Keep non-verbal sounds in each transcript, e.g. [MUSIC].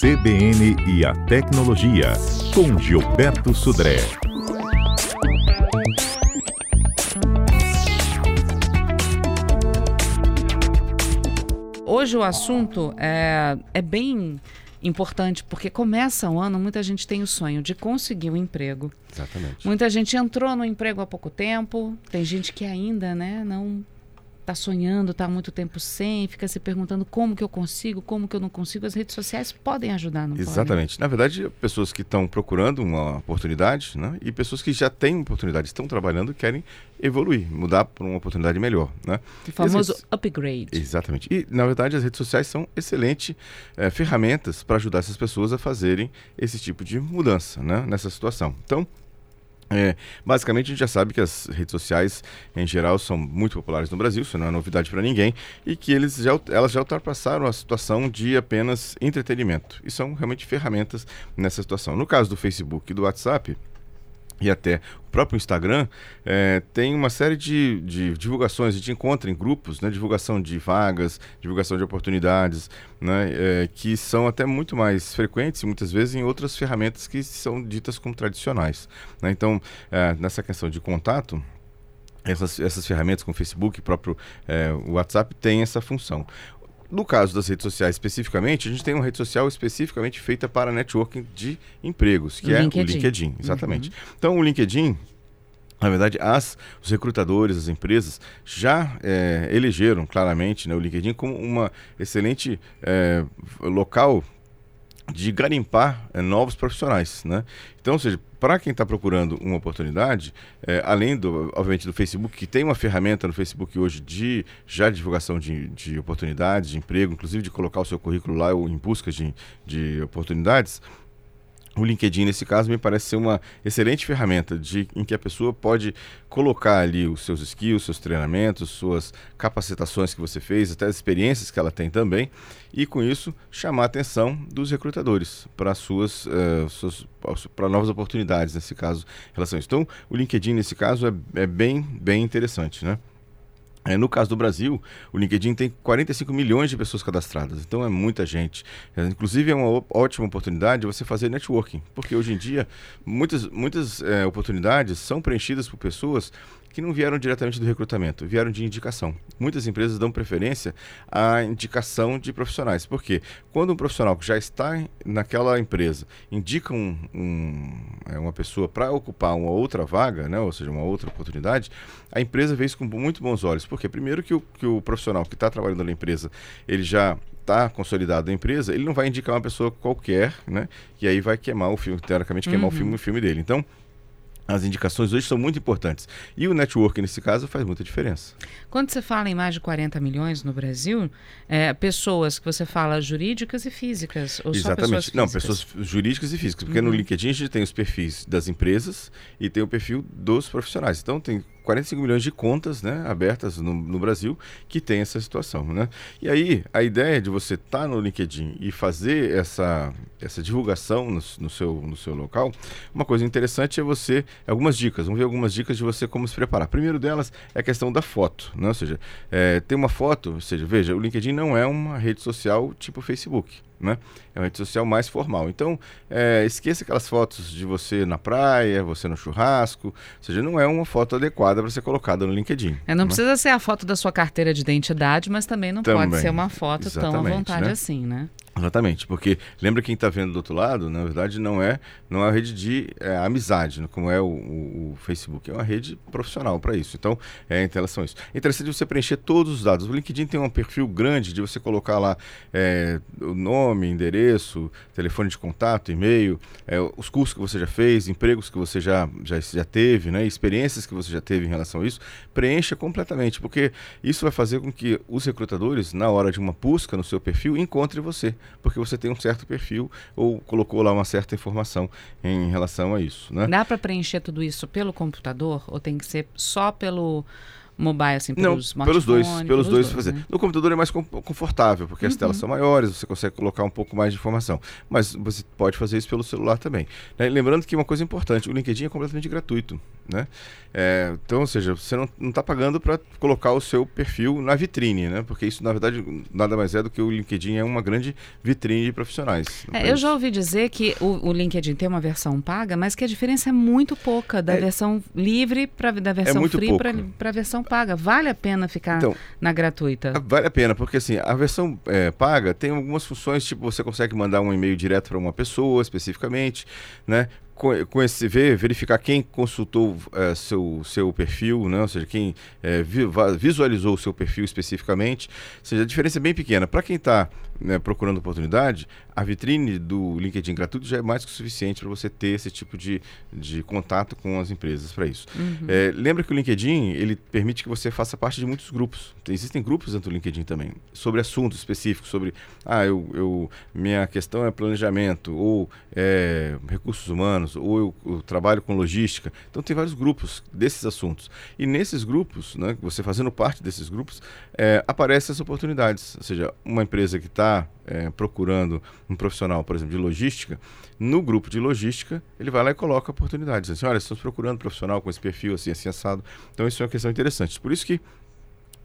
CBN e a Tecnologia, com Gilberto Sudré. Hoje o assunto é, é bem importante, porque começa o ano, muita gente tem o sonho de conseguir um emprego. Exatamente. Muita gente entrou no emprego há pouco tempo, tem gente que ainda né, não está sonhando, está há muito tempo sem, fica se perguntando como que eu consigo, como que eu não consigo. As redes sociais podem ajudar, não Exatamente. Na verdade, pessoas que estão procurando uma oportunidade né, e pessoas que já têm oportunidade, estão trabalhando e querem evoluir, mudar para uma oportunidade melhor. Né? O famoso redes... upgrade. Exatamente. E, na verdade, as redes sociais são excelentes é, ferramentas para ajudar essas pessoas a fazerem esse tipo de mudança né, nessa situação. Então, é, basicamente, a gente já sabe que as redes sociais, em geral, são muito populares no Brasil, isso não é novidade para ninguém, e que eles já, elas já ultrapassaram a situação de apenas entretenimento. E são realmente ferramentas nessa situação. No caso do Facebook e do WhatsApp, e até o próprio Instagram é, tem uma série de, de divulgações, a gente encontra em grupos, né, divulgação de vagas, divulgação de oportunidades, né, é, que são até muito mais frequentes, muitas vezes, em outras ferramentas que são ditas como tradicionais. Né? Então, é, nessa questão de contato, essas, essas ferramentas como o Facebook, próprio é, WhatsApp, tem essa função. No caso das redes sociais especificamente, a gente tem uma rede social especificamente feita para networking de empregos, que o é LinkedIn. o LinkedIn, exatamente. Uhum. Então, o LinkedIn, na verdade, as, os recrutadores, as empresas já é, elegeram claramente né, o LinkedIn como uma excelente é, local de garimpar é, novos profissionais, né? Então, ou seja, para quem está procurando uma oportunidade, é, além do, obviamente, do Facebook, que tem uma ferramenta no Facebook hoje de já divulgação de, de oportunidades, de emprego, inclusive de colocar o seu currículo lá ou em busca de, de oportunidades, o LinkedIn, nesse caso, me parece ser uma excelente ferramenta de, em que a pessoa pode colocar ali os seus skills, seus treinamentos, suas capacitações que você fez, até as experiências que ela tem também, e com isso chamar a atenção dos recrutadores para suas, uh, suas para novas oportunidades, nesse caso, isso. Então, o LinkedIn, nesse caso, é, é bem, bem interessante, né? É, no caso do Brasil, o LinkedIn tem 45 milhões de pessoas cadastradas, então é muita gente. É, inclusive, é uma ótima oportunidade você fazer networking, porque hoje em dia muitas, muitas é, oportunidades são preenchidas por pessoas que não vieram diretamente do recrutamento, vieram de indicação. Muitas empresas dão preferência à indicação de profissionais. porque Quando um profissional que já está naquela empresa indica um, um, é, uma pessoa para ocupar uma outra vaga, né, ou seja, uma outra oportunidade, a empresa vê isso com muito bons olhos. Porque primeiro que o, que o profissional que está trabalhando na empresa, ele já está consolidado na empresa, ele não vai indicar uma pessoa qualquer, né? E aí vai queimar o filme, teoricamente queimar uhum. o filme, o filme dele. Então, as indicações hoje são muito importantes. E o network, nesse caso, faz muita diferença. Quando você fala em mais de 40 milhões no Brasil, é, pessoas que você fala jurídicas e físicas? Ou Exatamente. Pessoas Não, pessoas jurídicas e físicas. Porque uhum. no LinkedIn a gente tem os perfis das empresas e tem o perfil dos profissionais. Então tem 45 milhões de contas né, abertas no, no, Brasil que tem essa situação. Né? E aí, a ideia de você estar tá no LinkedIn e fazer essa, essa divulgação no, no, seu, no seu local, uma coisa interessante é você. Algumas dicas, vamos ver algumas dicas de você como se preparar. Primeiro delas é a questão da foto. Né? Ou seja, é, ter uma foto, ou seja, veja, o LinkedIn não é uma rede social tipo Facebook né? É uma rede social mais formal. Então, é, esqueça aquelas fotos de você na praia, você no churrasco. Ou seja, não é uma foto adequada para ser colocada no LinkedIn. É, não né? precisa ser a foto da sua carteira de identidade, mas também não também, pode ser uma foto tão à vontade né? assim, né? Exatamente, porque lembra quem está vendo do outro lado, na verdade não é não é uma rede de é, amizade, né, como é o, o, o, Facebook, é uma rede profissional para isso. Então, é em relação a isso. É interessante você preencher todos os dados. O LinkedIn tem um perfil grande de você colocar lá é, o nome, endereço, telefone de contato, e-mail, é, os cursos que você já fez, empregos que você já, já, já teve, né, experiências que você já teve em relação a isso. Preencha completamente, porque isso vai fazer com que os recrutadores, na hora de uma busca no seu perfil, encontrem você porque você tem um certo perfil ou colocou lá uma certa informação em relação a isso. Né? Dá para preencher tudo isso pelo computador ou tem que ser só pelo mobile, assim, pelos Não, pelos dois, pelos, pelos dois, dois fazer. Né? No computador é mais confortável, porque uhum. as telas são maiores, você consegue colocar um pouco mais de informação. Mas você pode fazer isso pelo celular também. Né? Lembrando que uma coisa importante, o LinkedIn é completamente gratuito. Né? É, então, ou seja, você não está pagando para colocar o seu perfil na vitrine, né? Porque isso, na verdade, nada mais é do que o LinkedIn é uma grande vitrine de profissionais. É, eu já ouvi dizer que o, o, LinkedIn tem uma versão paga, mas que a diferença é muito pouca da é, versão livre para da versão é free para a versão paga. Vale a pena ficar então, na gratuita? Vale a pena, porque assim, a versão é, paga tem algumas funções, tipo, você consegue mandar um e-mail direto para uma pessoa especificamente, né? Com esse ver, verificar quem consultou é, seu, seu perfil, né? ou seja, quem é, visualizou o seu perfil especificamente. Ou seja, a diferença é bem pequena. Para quem está né, procurando oportunidade, a vitrine do LinkedIn gratuito já é mais que o suficiente para você ter esse tipo de, de contato com as empresas para isso. Uhum. É, lembra que o LinkedIn ele permite que você faça parte de muitos grupos. Existem grupos dentro do LinkedIn também, sobre assuntos específicos, sobre ah, eu, eu minha questão é planejamento, ou é, recursos humanos, ou eu, eu, trabalho com logística. Então tem vários grupos desses assuntos. E nesses grupos, né, você fazendo parte desses grupos, é, aparecem as oportunidades. Ou seja, uma empresa que está é, procurando um profissional, por exemplo, de logística, no grupo de logística, ele vai lá e coloca oportunidades. Assim, olha, estamos procurando um profissional com esse perfil assim, assim, assado. Então, isso é uma questão interessante. Por isso que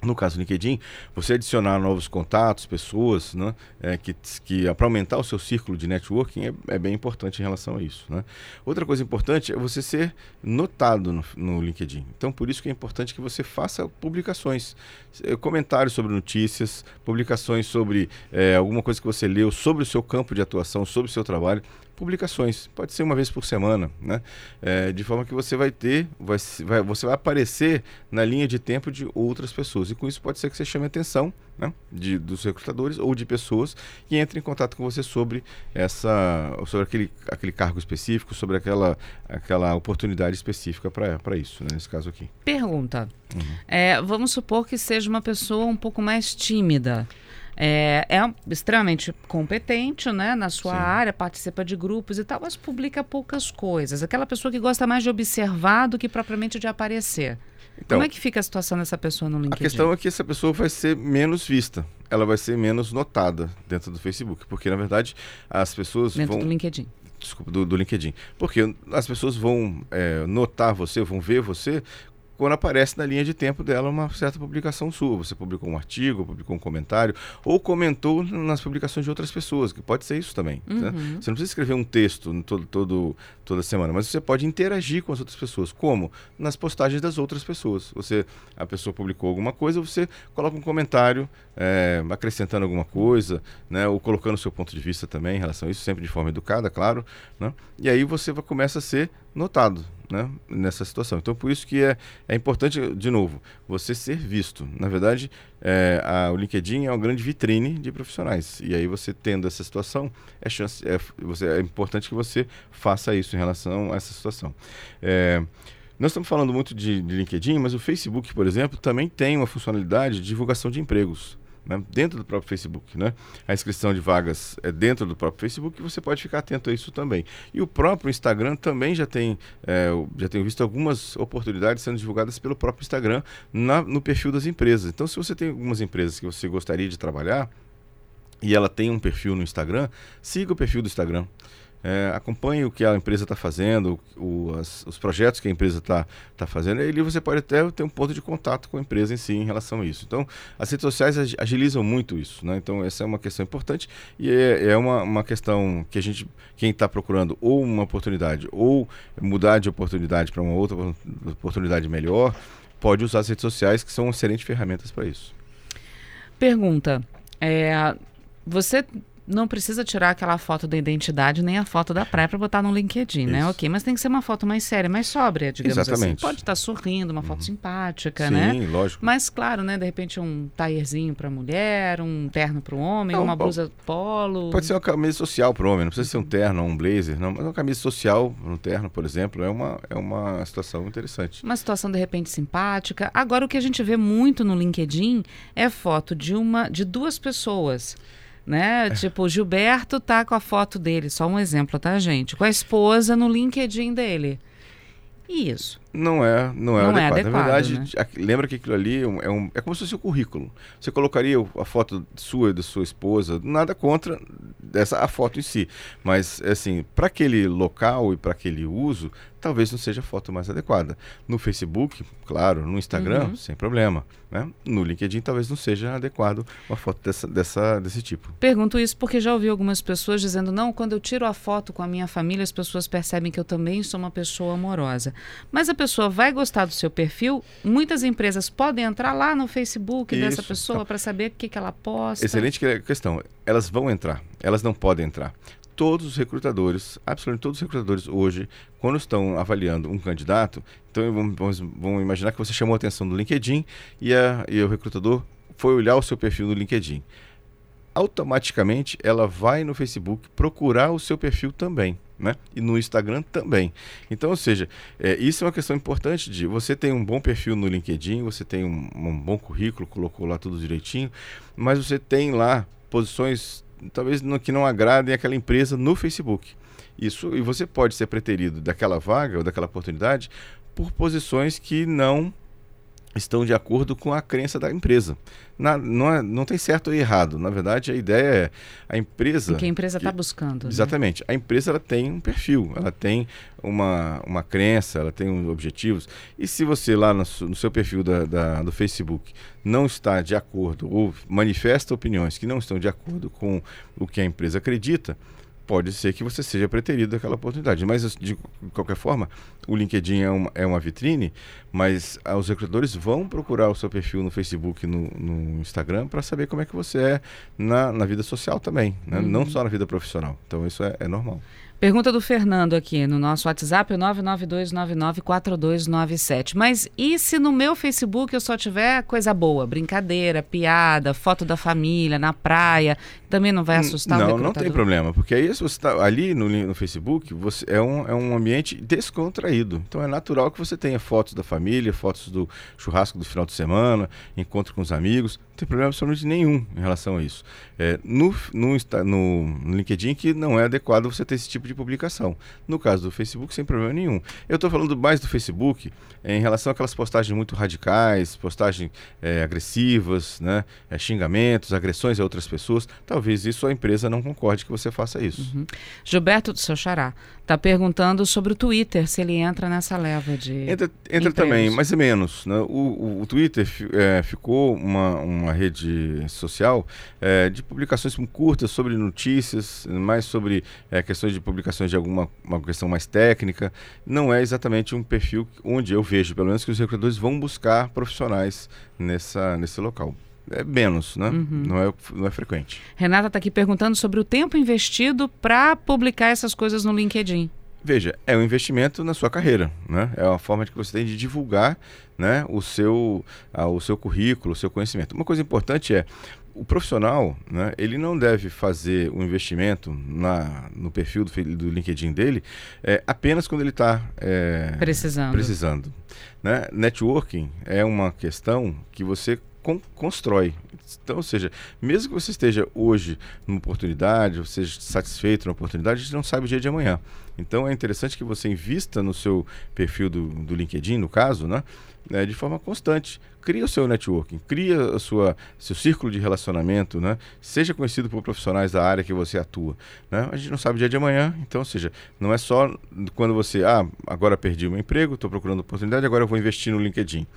no caso do LinkedIn, você adicionar novos contatos, pessoas, né, é, que, que para aumentar o seu círculo de networking é, é, bem importante em relação a isso. Né? Outra coisa importante é você ser notado no, no, LinkedIn. Então, por isso que é importante que você faça publicações, é, comentários sobre notícias, publicações sobre é, alguma coisa que você leu, sobre o seu campo de atuação, sobre o seu trabalho publicações. Pode ser uma vez por semana, né? É, de forma que você vai ter, vai, vai, você vai aparecer na linha de tempo de outras pessoas. E com isso pode ser que você chame a atenção né? de, dos recrutadores ou de pessoas que entrem em contato com você sobre essa, sobre aquele, aquele cargo específico, sobre aquela, aquela oportunidade específica para isso, né? nesse caso aqui. Pergunta. Uhum. É, vamos supor que seja uma pessoa um pouco mais tímida. É, é extremamente competente né, na sua Sim. área, participa de grupos e tal, mas publica poucas coisas. Aquela pessoa que gosta mais de observar do que propriamente de aparecer. Então, Como é que fica a situação dessa pessoa no LinkedIn? A questão é que essa pessoa vai ser menos vista. Ela vai ser menos notada dentro do Facebook. Porque, na verdade, as pessoas dentro vão... do LinkedIn. Desculpa, do, do LinkedIn. Porque as pessoas vão é, notar você, vão ver você quando aparece na linha de tempo dela uma certa publicação sua. Você publicou um artigo, publicou um comentário, ou comentou nas publicações de outras pessoas, que pode ser isso também. Né? Uhum. Né? Você não precisa escrever um texto todo, todo, toda semana, mas você pode interagir com as outras pessoas. Como? Nas postagens das outras pessoas. Você, a pessoa publicou alguma coisa, você coloca um comentário é, acrescentando alguma coisa, né? ou colocando o seu ponto de vista também em relação a isso, sempre de forma educada, claro. Né? E aí você vai, começa a ser notado né, nessa situação. Então, por isso que é, é importante, de novo, você ser visto. Na verdade, é, a, o LinkedIn é uma grande vitrine de profissionais. E aí, você tendo essa situação, é, chance, é, você, é importante que você faça isso em relação a essa situação. É, nós estamos falando muito de, de LinkedIn, mas o Facebook, por exemplo, também tem uma funcionalidade de divulgação de empregos né, dentro do próprio Facebook. Né? A inscrição de vagas é dentro do próprio Facebook e você pode ficar atento a isso também. E o próprio Instagram também já tem, é, já tenho visto algumas oportunidades sendo divulgadas pelo próprio Instagram na, no perfil das empresas. Então, se você tem algumas empresas que você gostaria de trabalhar e ela tem um perfil no Instagram, siga o perfil do Instagram. É, acompanhe o que a empresa está fazendo, o, as, os projetos que a empresa está tá fazendo, e ali você pode até ter um ponto de contato com a empresa em si em relação a isso. Então, as redes sociais agilizam muito isso, né? Então, essa é uma questão importante e é, é uma, uma questão que a gente, quem está procurando ou uma oportunidade ou mudar de oportunidade para uma outra oportunidade melhor, pode usar as redes sociais, que são excelentes ferramentas para isso. Pergunta. É, você não precisa tirar aquela foto da identidade nem a foto da praia para botar no LinkedIn, né? Isso. né? Ok, mas tem que ser uma foto mais séria, mais sóbria, digamos assim. Exatamente. assim. Pode estar sorrindo, uma foto uhum. simpática, Sim, né? Sim, lógico. Mas claro, né? De repente um taierzinho para mulher, um terno para o homem, não, uma blusa polo. Pode ser uma camisa social para o homem, não precisa ser um terno ou um blazer, não. Mas uma camisa social, um terno, por exemplo, é uma, é uma situação interessante. Uma situação de repente simpática. Agora o que a gente vê muito no LinkedIn é foto de uma, de duas pessoas né? Tipo, Gilberto tá com a foto dele, só um exemplo, tá, gente? Com a esposa no LinkedIn dele. Isso. Não é, não é, não adequado. é adequado. Na verdade, né? lembra que aquilo ali é, um, é, um, é como se fosse o currículo. Você colocaria a foto sua e da sua esposa, nada contra dessa a foto em si. Mas, assim, para aquele local e para aquele uso, talvez não seja a foto mais adequada. No Facebook, claro, no Instagram, uhum. sem problema. Né? No LinkedIn, talvez não seja adequado uma foto dessa, dessa, desse tipo. Pergunto isso porque já ouvi algumas pessoas dizendo: não, quando eu tiro a foto com a minha família, as pessoas percebem que eu também sou uma pessoa amorosa. Mas a pessoa vai gostar do seu perfil, muitas empresas podem entrar lá no Facebook isso. dessa pessoa então, para saber o que, que ela posta. Excelente questão. Elas vão entrar, elas não podem entrar todos os recrutadores, absolutamente todos os recrutadores hoje, quando estão avaliando um candidato, então vamos, vamos imaginar que você chamou a atenção do LinkedIn e, a, e o recrutador foi olhar o seu perfil no LinkedIn. Automaticamente ela vai no Facebook procurar o seu perfil também. Né? E no Instagram também. Então, ou seja, é, isso é uma questão importante de você tem um bom perfil no LinkedIn, você tem um, um bom currículo, colocou lá tudo direitinho, mas você tem lá posições talvez no, que não agradem aquela empresa no Facebook. Isso, e você pode ser preterido daquela vaga ou daquela oportunidade por posições que não estão de acordo com a crença da empresa. Na, não, é, não tem certo ou errado. Na verdade, a ideia é a empresa. O que a empresa está buscando. Né? Exatamente. Né? A empresa ela tem um perfil, ela tem uma, uma crença, ela tem objetivos. E se você lá no, no seu perfil da, da, do Facebook não está de acordo ou manifesta opiniões que não estão de acordo com o que a empresa acredita, pode ser que você seja preterido daquela oportunidade. Mas, de qualquer forma, o LinkedIn é uma, é uma vitrine, mas ah, os recrutadores vão procurar o seu perfil no Facebook, no, no Instagram, para saber como é que você é na, na vida social também, né? uhum. não só na vida profissional. Então, isso é, é normal. Pergunta do Fernando aqui no nosso WhatsApp, o 992994297. Mas e se no meu Facebook eu só tiver coisa boa, brincadeira, piada, foto da família, na praia, também não vai assustar não, o Não, não tem problema, porque aí você está ali no, no Facebook, você é um, é um ambiente descontraído. Então é natural que você tenha fotos da família, fotos do churrasco do final de semana, encontro com os amigos. Não tem problema absolutamente nenhum em relação a isso. É, no, no, no, LinkedIn que não é adequado você ter esse tipo de publicação. No caso do Facebook, sem problema nenhum. Eu estou falando mais do Facebook é, em relação àquelas postagens muito radicais, postagens é, agressivas, né, é, xingamentos, agressões a outras pessoas. Talvez isso a empresa não concorde que você faça isso. Uhum. Gilberto do seu xará está perguntando sobre o Twitter, se ele entra nessa leva de. Entra, entra também, mais ou menos. Né? O, o, o Twitter é, ficou uma, uma rede social é, de publicações curtas sobre notícias, mais sobre é, questões de publicações de alguma uma questão mais técnica. Não é exatamente um perfil onde eu vejo, pelo menos, que os recrutadores vão buscar profissionais nessa, nesse local é menos, né? Uhum. Não, é, não é frequente. Renata está aqui perguntando sobre o tempo investido para publicar essas coisas no LinkedIn. Veja, é um investimento na sua carreira, né? É uma forma que você tem de divulgar, né, o seu, ah, o seu currículo, o seu conhecimento. Uma coisa importante é o profissional, né, ele não deve fazer o um investimento na, no perfil do, do LinkedIn dele é, apenas quando ele está é, precisando. precisando né? Networking é uma questão que você con constrói. Então, ou seja, mesmo que você esteja hoje numa oportunidade, ou seja satisfeito na oportunidade, a gente não sabe o dia de amanhã. Então, é interessante que você invista no seu perfil do, do LinkedIn, no caso, né? né de forma constante. Cria o seu networking, cria a sua, seu círculo de relacionamento, né? Seja conhecido por profissionais da área que você atua. Né? A gente não sabe o dia de amanhã, então, ou seja, não é só quando você, ah, agora perdi o meu emprego, estou procurando oportunidade, agora eu vou investir no LinkedIn.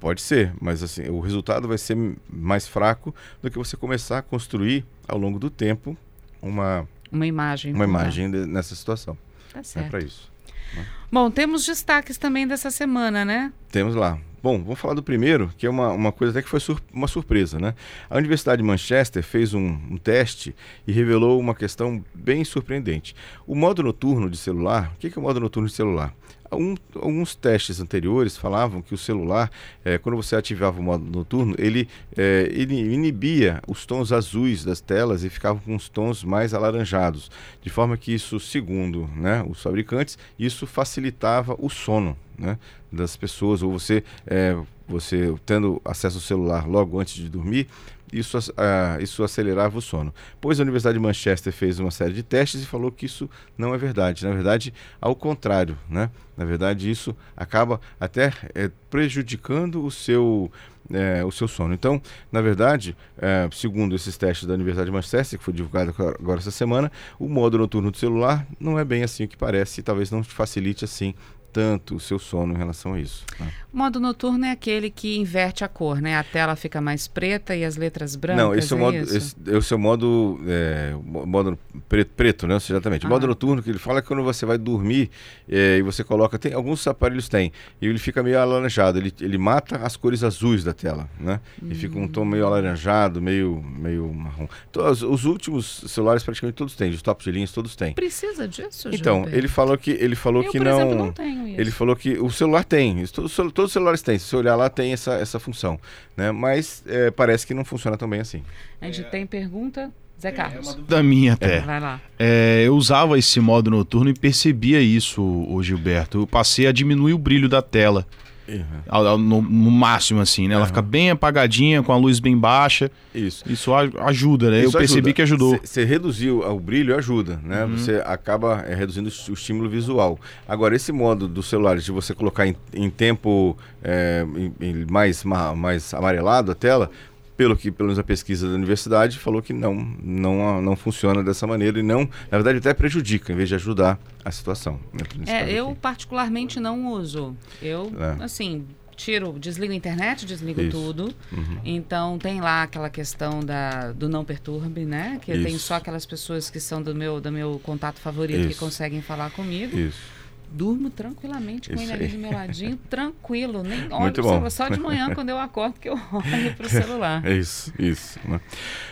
Pode ser, mas assim, o resultado vai ser mais fraco do que você começar a construir ao longo do tempo uma uma imagem, uma imagem de, nessa situação. Tá certo. É para isso. Né? Bom, temos destaques também dessa semana, né? Temos lá. Bom, vamos falar do primeiro, que é uma, uma coisa até que foi sur uma surpresa, né? A Universidade de Manchester fez um, um, teste e revelou uma questão bem surpreendente. O modo noturno de celular, o que é o modo noturno de celular? Um, alguns testes anteriores falavam que o celular, é, quando você ativava o modo noturno, ele, é, ele inibia os tons azuis das telas e ficava com os tons mais alaranjados, de forma que isso, segundo né, os fabricantes, isso facilitava o sono né, das pessoas, ou você, é, você tendo acesso ao celular logo antes de dormir, isso, uh, isso acelerava o sono. Pois a Universidade de Manchester fez uma série de testes e falou que isso não é verdade. Na verdade, ao contrário, né? Na verdade, isso acaba até é, prejudicando o seu, é, o seu sono. Então, na verdade, é, segundo esses testes da Universidade de Manchester, que foi divulgado agora essa semana, o modo noturno do celular não é bem assim o que parece e talvez não te facilite assim tanto o seu sono em relação a isso. Né? O modo noturno é aquele que inverte a cor, né? A tela fica mais preta e as letras brancas. Não, esse é o é modo, esse, esse é o modo, é, modo preto, preto, né? Exatamente. O modo ah. noturno que ele fala é quando você vai dormir é, e você coloca, tem alguns aparelhos têm e ele fica meio alaranjado. Ele, ele mata as cores azuis da tela, né? Hum. E fica um tom meio alaranjado, meio, meio marrom. Então, os, os, últimos celulares praticamente todos têm, os tops de linhas todos têm. Precisa disso? Então, Gilberto? ele falou que ele falou Eu, que não. Exemplo, não tenho isso. Ele falou que o celular tem, todos, todos os celulares têm. Se você olhar lá, tem essa, essa função. Né? Mas é, parece que não funciona tão bem assim. A gente é. tem pergunta. Zé Carlos. É da minha até. Vai lá. É, eu usava esse modo noturno e percebia isso, o Gilberto. Eu passei a diminuir o brilho da tela. Uhum. No, no, máximo, assim, né? Ela fica bem apagadinha, com a luz bem baixa. Isso. Isso ajuda, né? Isso eu percebi ajuda. que ajudou. Você reduzir o brilho ajuda, né? Uhum. Você acaba é, reduzindo o estímulo visual. Agora, esse modo do celular de você colocar em, em tempo é, em, em mais, mais amarelado a tela, pelo que pelo menos a pesquisa da universidade falou que não não não funciona dessa maneira e não na verdade até prejudica em vez de ajudar a situação né, é eu aqui. particularmente não uso eu é. assim tiro desligo a internet desligo Isso. tudo uhum. então tem lá aquela questão da do não perturbe né que Isso. tem só aquelas pessoas que são do meu do meu contato favorito Isso. que conseguem falar comigo Isso durmo tranquilamente com ele ali do meu ladinho, [LAUGHS] tranquilo, nem olho Muito bom. Celular, só de manhã [LAUGHS] quando eu acordo que eu olho para o celular. É isso, isso. Né?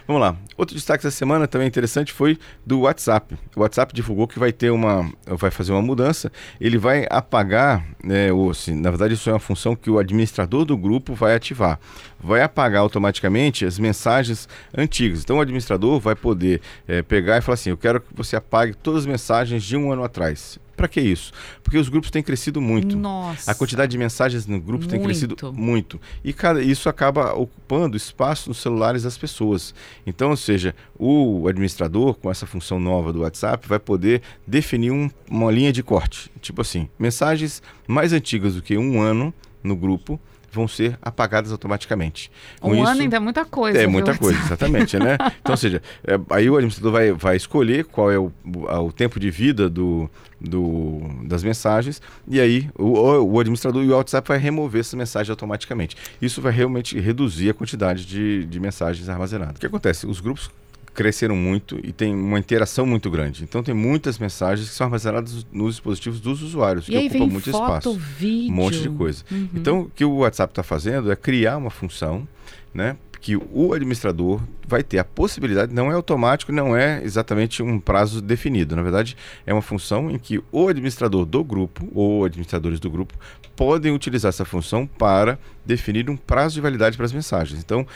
Vamos lá. Outro destaque da semana também interessante foi do WhatsApp. O WhatsApp divulgou que vai ter uma, vai fazer uma mudança. Ele vai apagar, né, ou, assim, na verdade isso é uma função que o administrador do grupo vai ativar. Vai apagar automaticamente as mensagens antigas. Então o administrador vai poder é, pegar e falar assim, eu quero que você apague todas as mensagens de um ano atrás para que isso? Porque os grupos têm crescido muito. Nossa. A quantidade de mensagens no grupo tem crescido muito. E cada, isso acaba ocupando espaço nos celulares das pessoas. Então, ou seja, o administrador, com essa função nova do WhatsApp, vai poder definir um, uma linha de corte. Tipo assim, mensagens mais antigas do que um ano no grupo vão ser apagadas automaticamente. Com um isso, ano ainda é muita coisa. É muita coisa, [LAUGHS] exatamente, né? Então, ou seja, é, aí o administrador vai, vai escolher qual é o, o tempo de vida do, do, das mensagens e aí o, o administrador e o WhatsApp vai remover essas mensagens automaticamente. Isso vai realmente reduzir a quantidade de, de mensagens armazenadas. O que acontece? Os grupos cresceram muito e tem uma interação muito grande. Então tem muitas mensagens que são armazenadas nos dispositivos dos usuários, e que ocupam muito foto, espaço. Vídeo. Um monte de coisa. Uhum. Então o que o WhatsApp está fazendo é criar uma função, né? Que o administrador vai ter a possibilidade, não é automático, não é exatamente um prazo definido. Na verdade, é uma função em que o administrador do grupo ou administradores do grupo podem utilizar essa função para definir um prazo de validade para as mensagens. Então,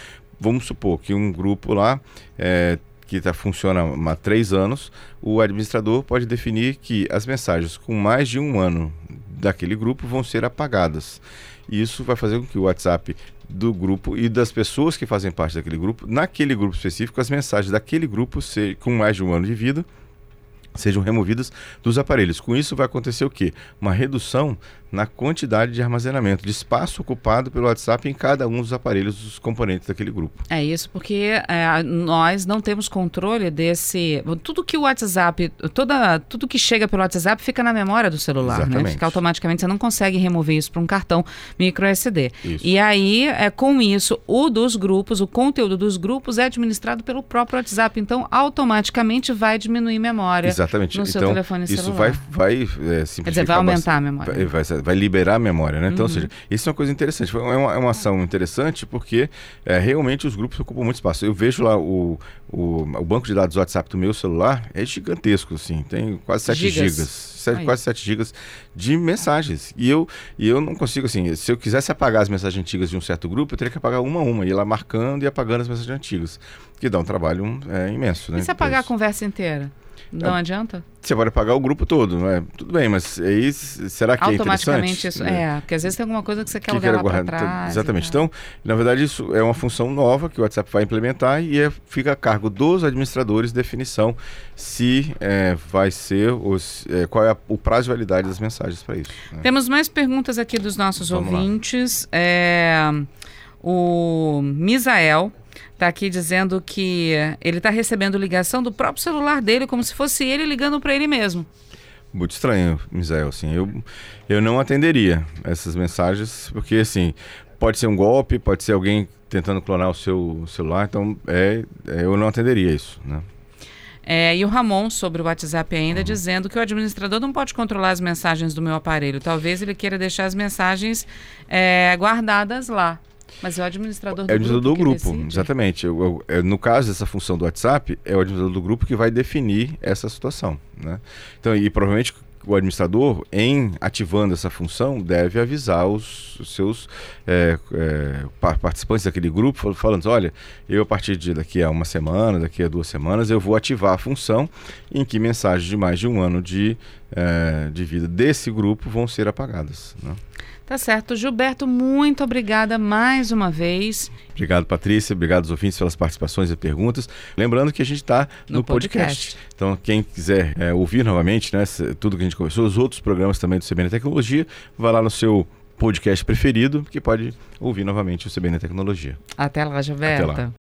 vamos supor que um grupo lá é, que tá, funciona há três anos, o administrador pode definir que as mensagens com mais de um ano daquele grupo vão ser apagadas. E isso vai fazer com que o WhatsApp do grupo e das pessoas que fazem parte daquele grupo, naquele grupo específico, as mensagens daquele grupo com mais de um ano de vida sejam removidas dos aparelhos. Com isso vai acontecer o quê? Uma redução na quantidade de armazenamento, de espaço ocupado pelo WhatsApp em cada um dos aparelhos dos componentes daquele grupo. É isso, porque é, nós não temos controle desse. Tudo que o WhatsApp, toda, tudo que chega pelo WhatsApp fica na memória do celular, né? Exatamente. né? Fica automaticamente, você não consegue remover isso para um cartão micro SD. Isso. E aí, é, com isso, o dos grupos, o conteúdo dos grupos é administrado pelo próprio WhatsApp. Então, automaticamente vai diminuir memória Exatamente. no seu então, telefone celular. Isso vai, vai é, simplificar. Quer dizer, vai aumentar a memória. Vai, vai vai liberar a memória, né? Então, uhum. ou seja, isso é uma coisa interessante. É uma, é uma ação interessante porque é, realmente os grupos ocupam muito espaço. Eu vejo lá o, o, o, banco de dados do WhatsApp do meu celular é gigantesco, assim, tem quase 7 gigas. gigas 7, quase 7 gigas de mensagens. E eu, e eu não consigo, assim, se eu quisesse apagar as mensagens antigas de um certo grupo, eu teria que apagar uma a uma, ir lá marcando e apagando as mensagens antigas, que dá um trabalho é, imenso. Né? E se apagar a conversa inteira? Não é. adianta? Você pode pagar o grupo todo, não é? Tudo bem, mas aí será que é Automaticamente isso. É, porque às vezes tem alguma coisa que você quer que levar para trás. Então, exatamente. Então, na verdade, isso é uma função nova que o WhatsApp vai implementar e é, fica a cargo dos administradores definição se é, vai ser os, é, qual é a, o prazo de validade das mensagens para isso. Né? Temos mais perguntas aqui dos nossos Vamos ouvintes. É, o Misael está aqui dizendo que ele está recebendo ligação do próprio celular dele, como se fosse ele ligando para ele mesmo. Muito estranho, Misael. Assim, eu, eu não atenderia essas mensagens, porque assim, pode ser um golpe, pode ser alguém tentando clonar o seu celular, então é, é eu não atenderia isso, né? É, e o Ramon, sobre o WhatsApp ainda, uhum. dizendo que o administrador não pode controlar as mensagens do meu aparelho. Talvez ele queira deixar as mensagens é, guardadas lá. Mas é o administrador do é o administrador grupo. do grupo, exatamente. Eu, eu, no caso dessa função do WhatsApp, é o administrador do grupo que vai definir essa situação. Né? Então, e provavelmente o administrador, em ativando essa função, deve avisar os, os seus é, é, participantes daquele grupo, falando: olha, eu a partir de daqui a uma semana, daqui a duas semanas, eu vou ativar a função em que mensagens de mais de um ano de, é, de vida desse grupo vão ser apagadas. Né? Tá certo. Gilberto, muito obrigada mais uma vez. Obrigado, Patrícia. Obrigado aos ouvintes pelas participações e perguntas. Lembrando que a gente está no, no podcast. podcast. Então, quem quiser é, ouvir novamente né, tudo que a gente conversou, os outros programas também do CBN Tecnologia, vai lá no seu podcast preferido, que pode ouvir novamente o CBN Tecnologia. Até lá, Gilberto. Até lá.